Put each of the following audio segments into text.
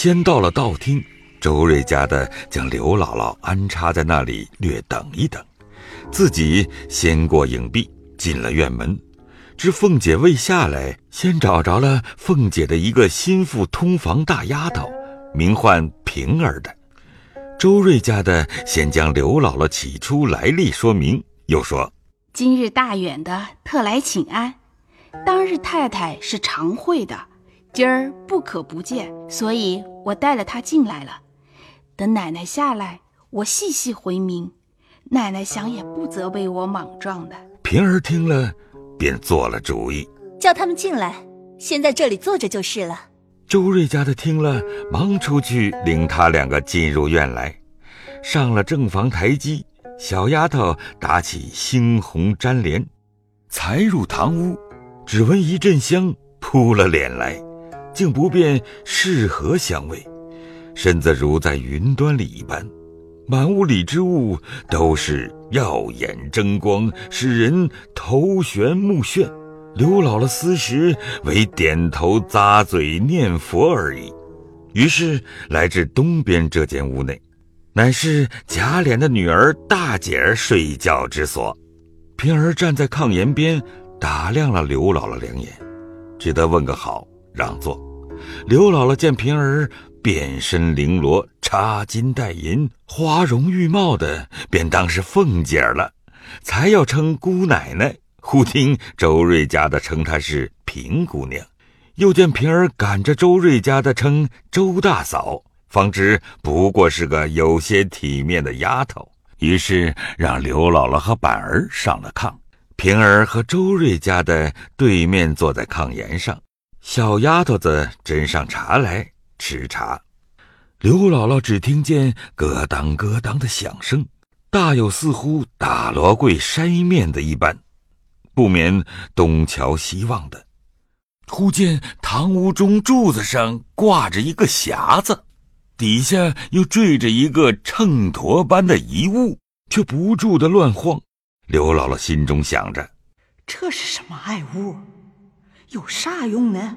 先到了道厅，周瑞家的将刘姥姥安插在那里，略等一等，自己先过影壁，进了院门。知凤姐未下来，先找着了凤姐的一个心腹通房大丫头，名唤平儿的。周瑞家的先将刘姥姥起初来历说明，又说：“今日大远的特来请安，当日太太是常会的，今儿不可不见，所以我带了他进来了。等奶奶下来，我细细回明，奶奶想也不责备我莽撞的。”平儿听了。便做了主意，叫他们进来，先在这里坐着就是了。周瑞家的听了，忙出去领他两个进入院来，上了正房台阶，小丫头打起猩红粘帘，才入堂屋，只闻一阵香扑了脸来，竟不辨是何香味，身子如在云端里一般。满屋里之物都是耀眼争光，使人头眩目眩。刘姥姥思时，唯点头咂嘴念佛而已。于是来至东边这间屋内，乃是贾琏的女儿大姐儿睡觉之所。平儿站在炕沿边，打量了刘姥姥两眼，只得问个好，让座。刘姥姥见平儿。遍身绫罗，插金戴银，花容玉貌的，便当是凤姐儿了。才要称姑奶奶，忽听周瑞家的称她是平姑娘，又见平儿赶着周瑞家的称周大嫂，方知不过是个有些体面的丫头。于是让刘姥姥和板儿上了炕，平儿和周瑞家的对面坐在炕沿上，小丫头子斟上茶来。吃茶，刘姥姥只听见咯当咯当的响声，大有似乎打罗柜筛面的一般，不免东瞧西望的。忽见堂屋中柱子上挂着一个匣子，底下又坠着一个秤砣般的遗物，却不住的乱晃。刘姥姥心中想着：这是什么爱物？有啥用呢？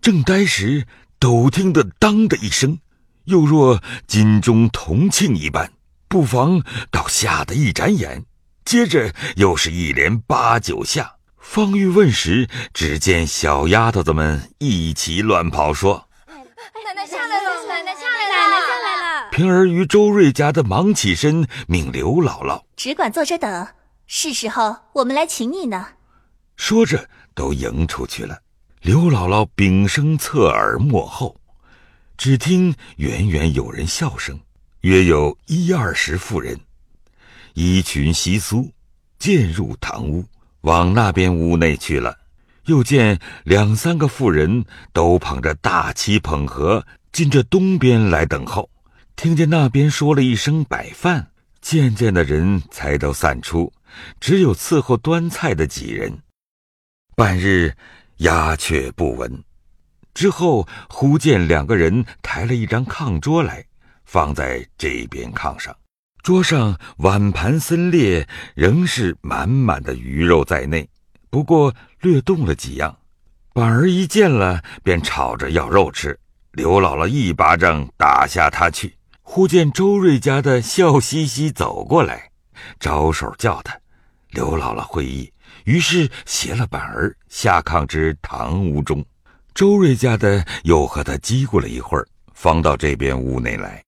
正呆时。陡听得“当”的一声，又若金钟铜磬一般，不妨倒吓得一眨眼。接着又是一连八九下。方欲问时，只见小丫头子们一起乱跑，说：“奶奶下来了，奶奶下来了，奶奶下来了。”平儿与周瑞家的忙起身，命刘姥姥只管坐着等，是时候我们来请你呢。说着，都迎出去了。刘姥姥屏声侧耳默后，只听远远有人笑声，约有一二十妇人，衣裙稀疏，渐入堂屋，往那边屋内去了。又见两三个妇人都捧着大漆捧盒进这东边来等候。听见那边说了一声摆饭，渐渐的人才都散出，只有伺候端菜的几人。半日。鸦雀不闻，之后忽见两个人抬了一张炕桌来，放在这边炕上，桌上碗盘森列，仍是满满的鱼肉在内，不过略动了几样。板儿一见了，便吵着要肉吃。刘姥姥一巴掌打下他去。忽见周瑞家的笑嘻嘻走过来，招手叫他。刘姥姥会意。于是携了板儿下炕至堂屋中，周瑞家的又和他叽咕了一会儿，方到这边屋内来。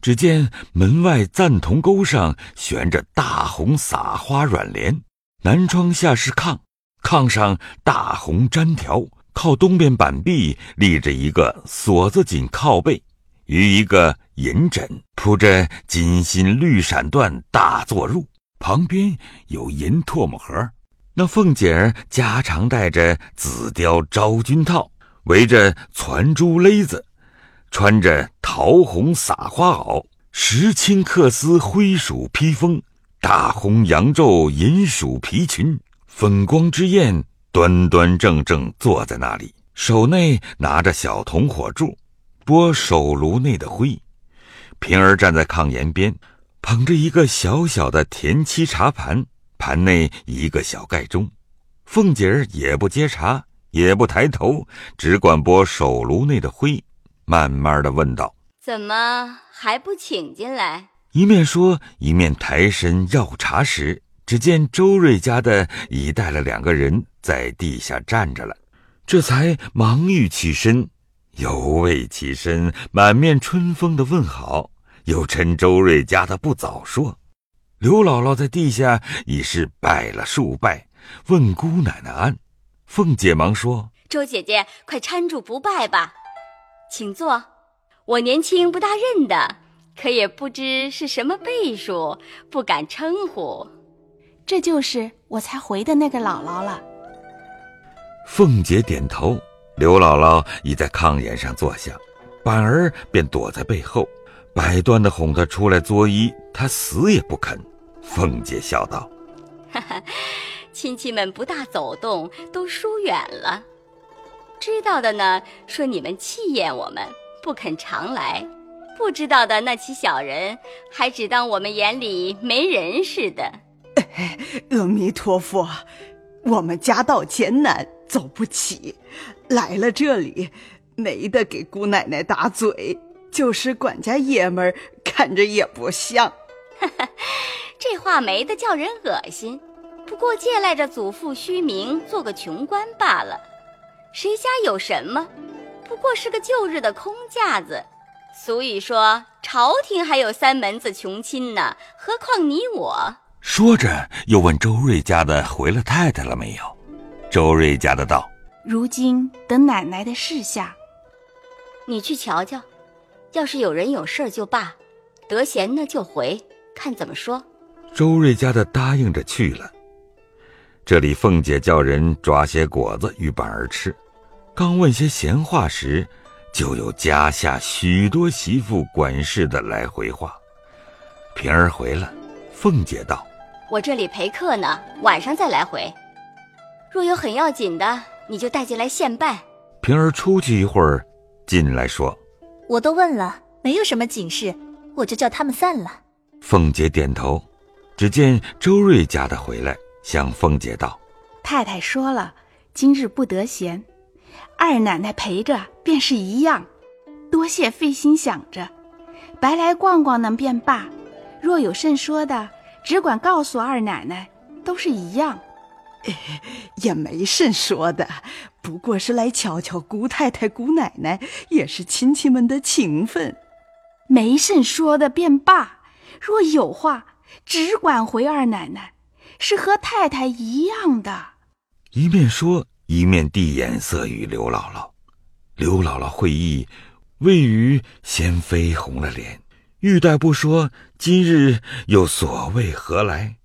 只见门外赞铜钩上悬着大红撒花软帘，南窗下是炕，炕上大红毡条，靠东边板壁立着一个锁子紧靠背，与一个银枕铺着金心绿闪缎大坐褥，旁边有银唾沫盒。那凤姐儿家常戴着紫貂昭君套，围着攒珠勒子，穿着桃红撒花袄，石青缂丝灰鼠披风，大红羊皱银鼠皮裙，粉光之焰，端端正正坐在那里，手内拿着小铜火柱，拨手炉内的灰。平儿站在炕沿边，捧着一个小小的田七茶盘。盘内一个小盖钟，凤姐儿也不接茶，也不抬头，只管拨手炉内的灰。慢慢的问道：“怎么还不请进来？”一面说，一面抬身要茶时，只见周瑞家的已带了两个人在地下站着了，这才忙欲起身，犹未起身，满面春风的问好，又趁周瑞家的不早说，刘姥姥在地下已是拜了数拜，问姑奶奶安。凤姐忙说：“周姐姐，快搀住不拜吧，请坐。我年轻不大认得。”可也不知是什么辈数，不敢称呼。这就是我才回的那个姥姥了。凤姐点头，刘姥姥已在炕沿上坐下，板儿便躲在背后，百端的哄她出来作揖，她死也不肯。凤姐笑道：“哈哈，亲戚们不大走动，都疏远了。知道的呢，说你们气厌我们，不肯常来。”不知道的那起小人，还只当我们眼里没人似的。阿弥陀佛，我们家道艰难，走不起，来了这里，没得给姑奶奶打嘴，就是管家爷们儿看着也不像。这话没得叫人恶心，不过借赖着祖父虚名，做个穷官罢了。谁家有什么？不过是个旧日的空架子。俗语说：“朝廷还有三门子穷亲呢，何况你我？”说着，又问周瑞家的回了太太了没有。周瑞家的道：“如今等奶奶的事下，你去瞧瞧。要是有人有事就罢，得闲呢就回，看怎么说。”周瑞家的答应着去了。这里凤姐叫人抓些果子与板儿吃，刚问些闲话时。就有家下许多媳妇管事的来回话。平儿回了，凤姐道：“我这里陪客呢，晚上再来回。若有很要紧的，你就带进来现办。”平儿出去一会儿，进来说：“我都问了，没有什么紧事，我就叫他们散了。”凤姐点头。只见周瑞家的回来，向凤姐道：“太太说了，今日不得闲。”二奶奶陪着便是一样，多谢费心想着，白来逛逛呢便罢。若有甚说的，只管告诉二奶奶，都是一样。也没甚说的，不过是来瞧瞧姑太太、姑奶奶，也是亲戚们的情分。没甚说的便罢，若有话，只管回二奶奶，是和太太一样的。一面说。一面递眼色与刘姥姥，刘姥姥会意，未语先绯红了脸，欲待不说，今日又所谓何来？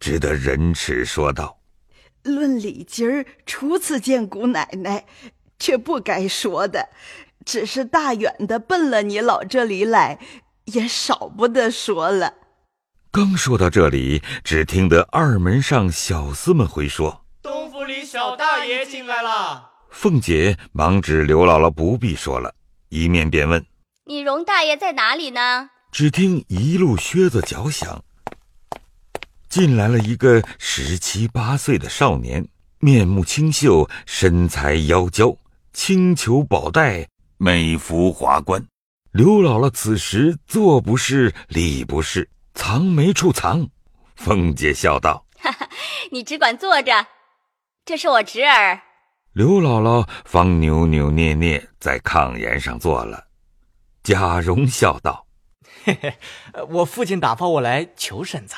只得忍耻说道：“论礼今儿初次见姑奶奶，却不该说的，只是大远的奔了你老这里来，也少不得说了。”刚说到这里，只听得二门上小厮们回说。东府里小大爷进来了，凤姐忙指刘姥姥不必说了，一面便问：“你荣大爷在哪里呢？”只听一路靴子脚响，进来了一个十七八岁的少年，面目清秀，身材窈窕，青裘宝带，美服华冠。刘姥姥此时坐不是，立不是，藏没处藏。凤姐笑道：“哈哈，你只管坐着。”这是我侄儿，刘姥姥方扭扭捏捏在炕沿上坐了。贾蓉笑道：“嘿嘿，我父亲打发我来求婶子，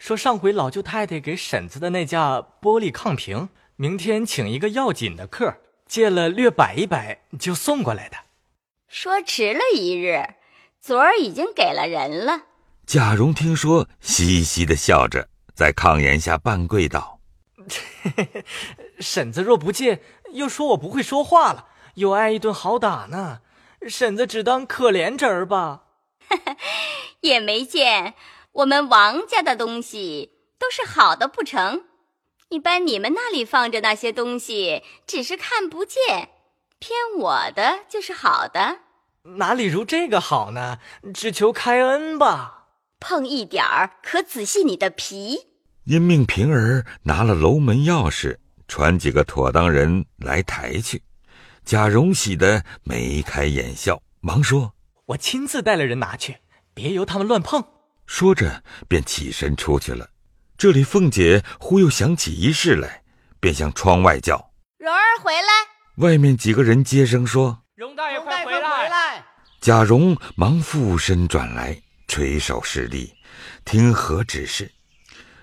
说上回老舅太太给婶子的那架玻璃炕屏，明天请一个要紧的客，借了略摆一摆就送过来的。说迟了一日，昨儿已经给了人了。”贾蓉听说，嘻嘻的笑着，在炕沿下半跪道。婶子若不借，又说我不会说话了，又挨一顿好打呢。婶子只当可怜侄儿吧。也没见我们王家的东西都是好的不成？一般你们那里放着那些东西，只是看不见，偏我的就是好的。哪里如这个好呢？只求开恩吧。碰一点儿，可仔细你的皮。因命平儿拿了楼门钥匙，传几个妥当人来抬去。贾蓉喜得眉开眼笑，忙说：“我亲自带了人拿去，别由他们乱碰。”说着便起身出去了。这里凤姐忽又想起一事来，便向窗外叫：“蓉儿回来！”外面几个人接声说：“蓉大爷快回来！”贾蓉忙附身转来，垂手侍立，听何指示。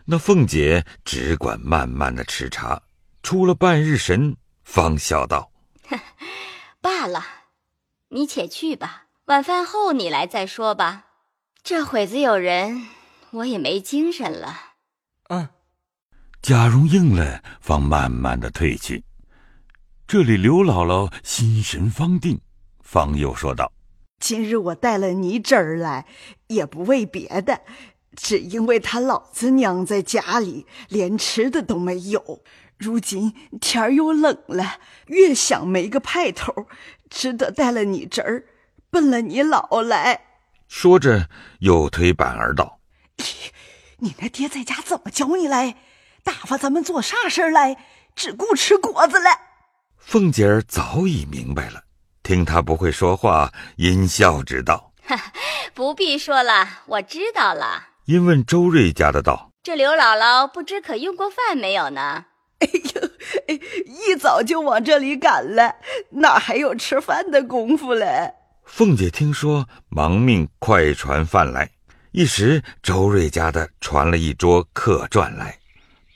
那凤姐只管慢慢的吃茶，出了半日神，方笑道：“ 罢了，你且去吧，晚饭后你来再说吧。这会子有人，我也没精神了。”嗯，贾蓉应了，方慢慢的退去。这里刘姥姥心神方定，方又说道：“今日我带了你侄儿来，也不为别的，只因为他老子娘在家里连吃的都没有。如今天儿又冷了，越想没个派头，只得带了你侄儿，奔了你老来。”说着，又推板儿道。你那爹在家怎么教你来？打发咱们做啥事儿来？只顾吃果子了。凤姐儿早已明白了，听他不会说话，阴笑之道：“ 不必说了，我知道了。”因问周瑞家的道：“这刘姥姥不知可用过饭没有呢？” 哎呦，一早就往这里赶了，哪还有吃饭的功夫了？凤姐听说，忙命快传饭来。一时，周瑞家的传了一桌客馔来，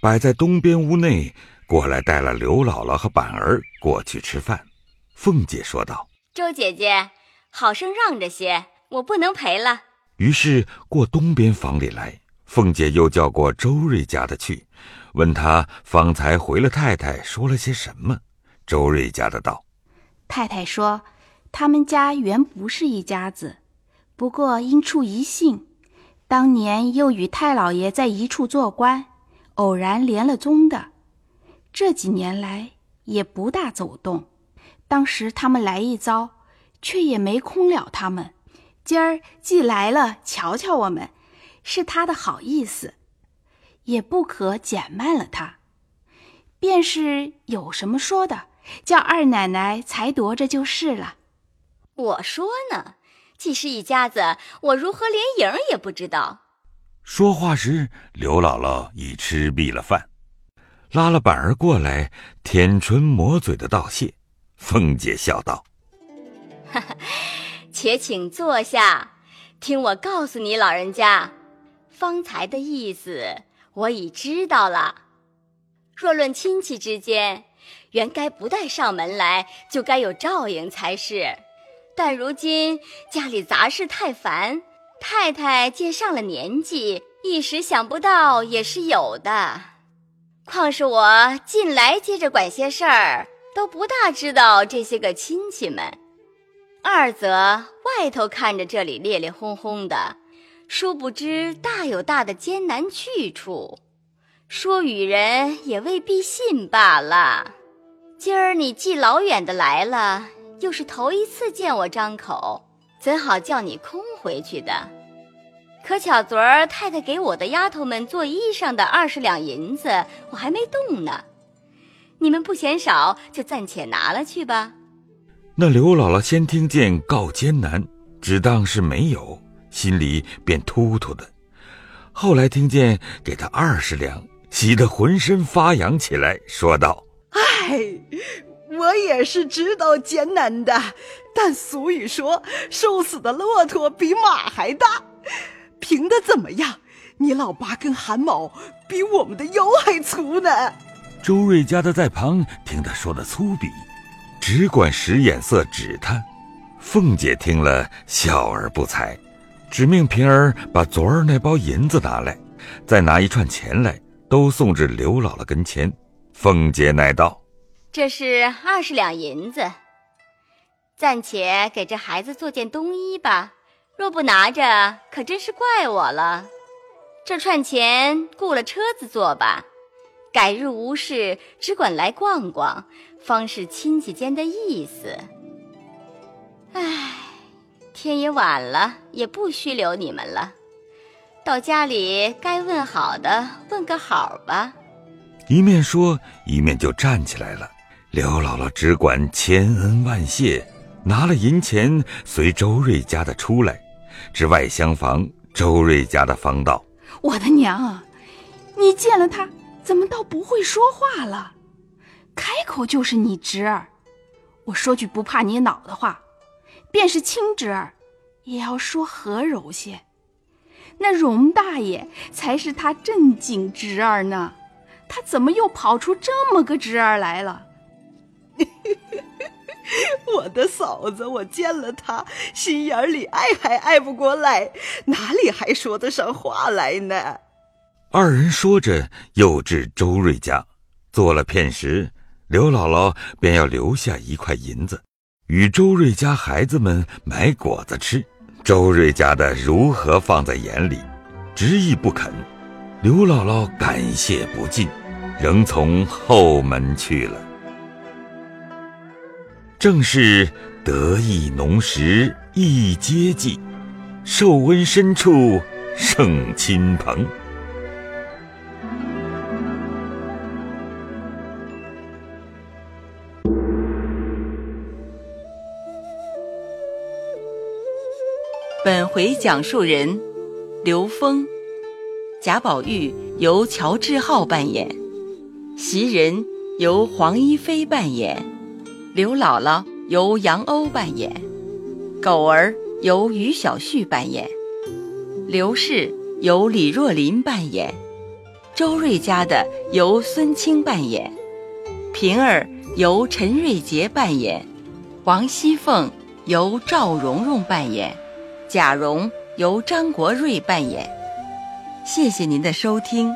摆在东边屋内。过来带了刘姥姥和板儿过去吃饭。凤姐说道：“周姐姐，好生让着些，我不能陪了。”于是过东边房里来。凤姐又叫过周瑞家的去，问他方才回了太太说了些什么。周瑞家的道：“太太说，他们家原不是一家子，不过因处一姓。”当年又与太老爷在一处做官，偶然连了宗的。这几年来也不大走动。当时他们来一遭，却也没空了他们。今儿既来了，瞧瞧我们，是他的好意思，也不可减慢了他。便是有什么说的，叫二奶奶裁夺着就是了。我说呢。既是一家子，我如何连影也不知道？说话时，刘姥姥已吃毕了饭，拉了板儿过来，舔唇抹嘴的道谢。凤姐笑道：“哈哈，且请坐下，听我告诉你老人家，方才的意思我已知道了。若论亲戚之间，原该不带上门来，就该有照应才是。”但如今家里杂事太烦，太太见上了年纪，一时想不到也是有的。况是我近来接着管些事儿，都不大知道这些个亲戚们。二则外头看着这里烈烈轰轰的，殊不知大有大的艰难去处，说与人也未必信罢了。今儿你既老远的来了。又是头一次见我张口，怎好叫你空回去的？可巧昨儿太太给我的丫头们做衣裳的二十两银子，我还没动呢。你们不嫌少，就暂且拿了去吧。那刘姥姥先听见告艰难，只当是没有，心里便突突的。后来听见给她二十两，喜得浑身发痒起来，说道：“哎。”我也是知道艰难的，但俗语说“瘦死的骆驼比马还大”，凭的怎么样？你老八根汗毛比我们的腰还粗呢。周瑞家的在旁听他说的粗鄙，只管使眼色指他。凤姐听了，笑而不睬，只命平儿把昨儿那包银子拿来，再拿一串钱来，都送至刘姥姥跟前。凤姐乃道。这是二十两银子，暂且给这孩子做件冬衣吧。若不拿着，可真是怪我了。这串钱雇了车子坐吧。改日无事，只管来逛逛，方是亲戚间的意思。唉，天也晚了，也不须留你们了。到家里该问好的，问个好吧。一面说，一面就站起来了。刘姥姥只管千恩万谢，拿了银钱，随周瑞家的出来，至外厢房周瑞家的房道。我的娘啊，你见了他，怎么倒不会说话了？开口就是你侄儿。我说句不怕你恼的话，便是亲侄儿，也要说和柔些。那荣大爷才是他正经侄儿呢，他怎么又跑出这么个侄儿来了？我的嫂子，我见了他，心眼里爱还爱不过来，哪里还说得上话来呢？二人说着，又至周瑞家，做了片时，刘姥姥便要留下一块银子，与周瑞家孩子们买果子吃。周瑞家的如何放在眼里，执意不肯。刘姥姥感谢不尽，仍从后门去了。正是得意浓时一接济，受温深处胜亲朋。本回讲述人刘峰，贾宝玉由乔志浩扮演，袭人由黄一飞扮演，刘姥姥由杨欧扮演，狗儿由于小旭扮演，刘氏由李若琳扮演，周瑞家的由孙清扮演，平儿由陈瑞杰扮演，王熙凤由赵蓉蓉扮演。贾蓉由张国瑞扮演，谢谢您的收听。